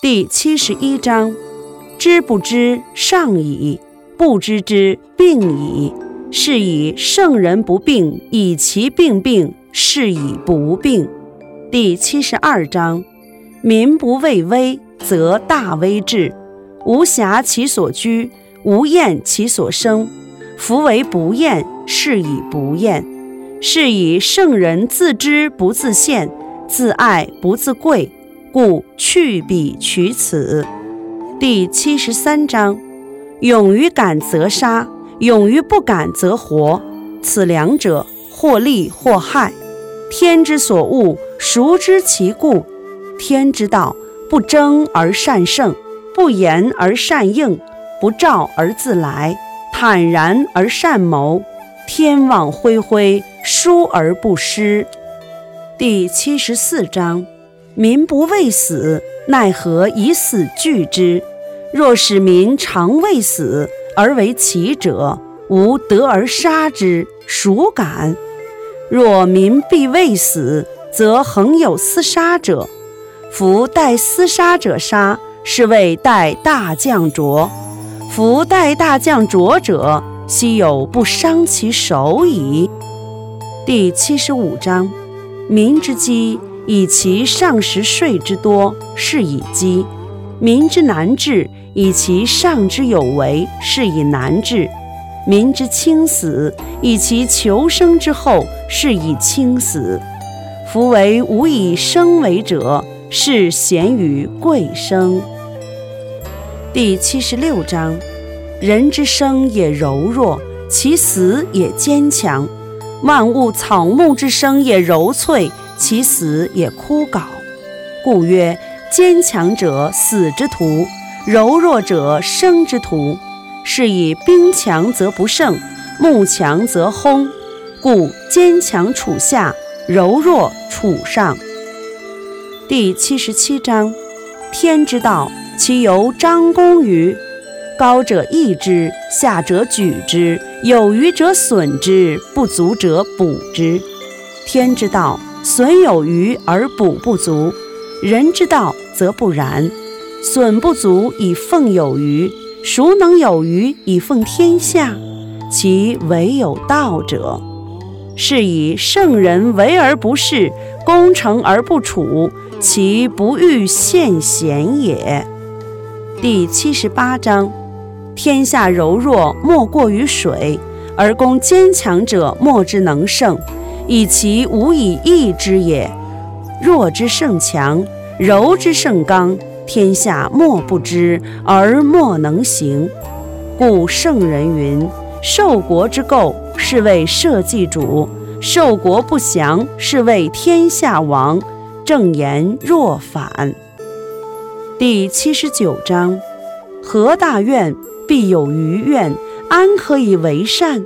第七十一章：知不知，上矣；不知之，病矣。是以圣人不病，以其病病，是以不病。第七十二章：民不畏威，则大威至；无暇其所居，无厌其所生。夫为不厌，是以不厌。是以圣人自知不自见，自爱不自贵，故去彼取此。第七十三章：勇于敢则杀，勇于不敢则活。此两者，或利或害。天之所恶，孰知其故？天之道，不争而善胜，不言而善应，不召而自来，坦然而善谋。天网恢恢，疏而不失。第七十四章：民不畏死，奈何以死惧之？若使民常畏死而为奇者，无得而杀之，孰敢？若民必畏死，则恒有厮杀者。夫待厮杀者杀，是谓待大将浊。夫待大将浊者，悉有不伤其手矣。第七十五章：民之饥，以其上食税之多，是以饥；民之难治，以其上之有为，是以难治。民之轻死，以其求生之后，是以轻死。夫为无以生为者，是贤与贵生。第七十六章：人之生也柔弱，其死也坚强；万物草木之生也柔脆，其死也枯槁。故曰：坚强者死之徒，柔弱者生之徒。是以兵强则不胜，木强则轰，故坚强处下，柔弱处上。第七十七章：天之道，其由张弓于高者抑之，下者举之，有余者损之，不足者补之。天之道，损有余而补不足；人之道则不然，损不足以奉有余。孰能有余以奉天下？其唯有道者。是以圣人为而不恃，功成而不处，其不欲献贤也。第七十八章：天下柔弱，莫过于水；而攻坚强者，莫之能胜，以其无以易之也。弱之胜强，柔之胜刚。天下莫不知而莫能行，故圣人云：“受国之垢，是谓社稷主；受国不祥，是谓天下王。”正言若反。第七十九章：何大愿，必有余怨，安可以为善？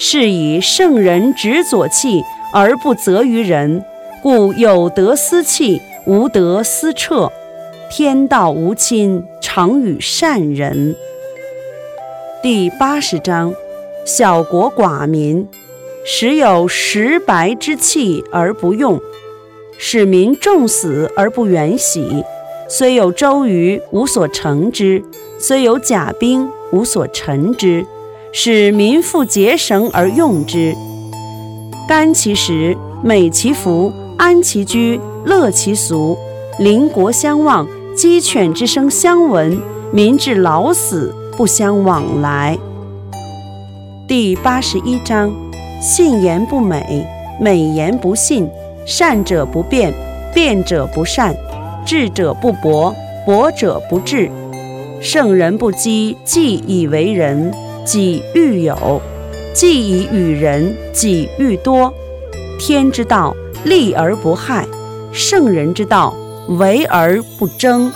是以圣人执左契而不责于人，故有德思弃，无德思彻。天道无亲，常与善人。第八十章：小国寡民，时有食白之气而不用，使民重死而不远徙。虽有周瑜，无所成之；虽有甲兵，无所陈之。使民复结绳而用之，甘其食，美其服，安其居，乐其俗，邻国相望。鸡犬之声相闻，民至老死不相往来。第八十一章：信言不美，美言不信；善者不辩，辩者不善；智者不博，博者不智。圣人不积，既以为人，己欲有；既以与人，己欲多。天之道，利而不害；圣人之道。为而不争。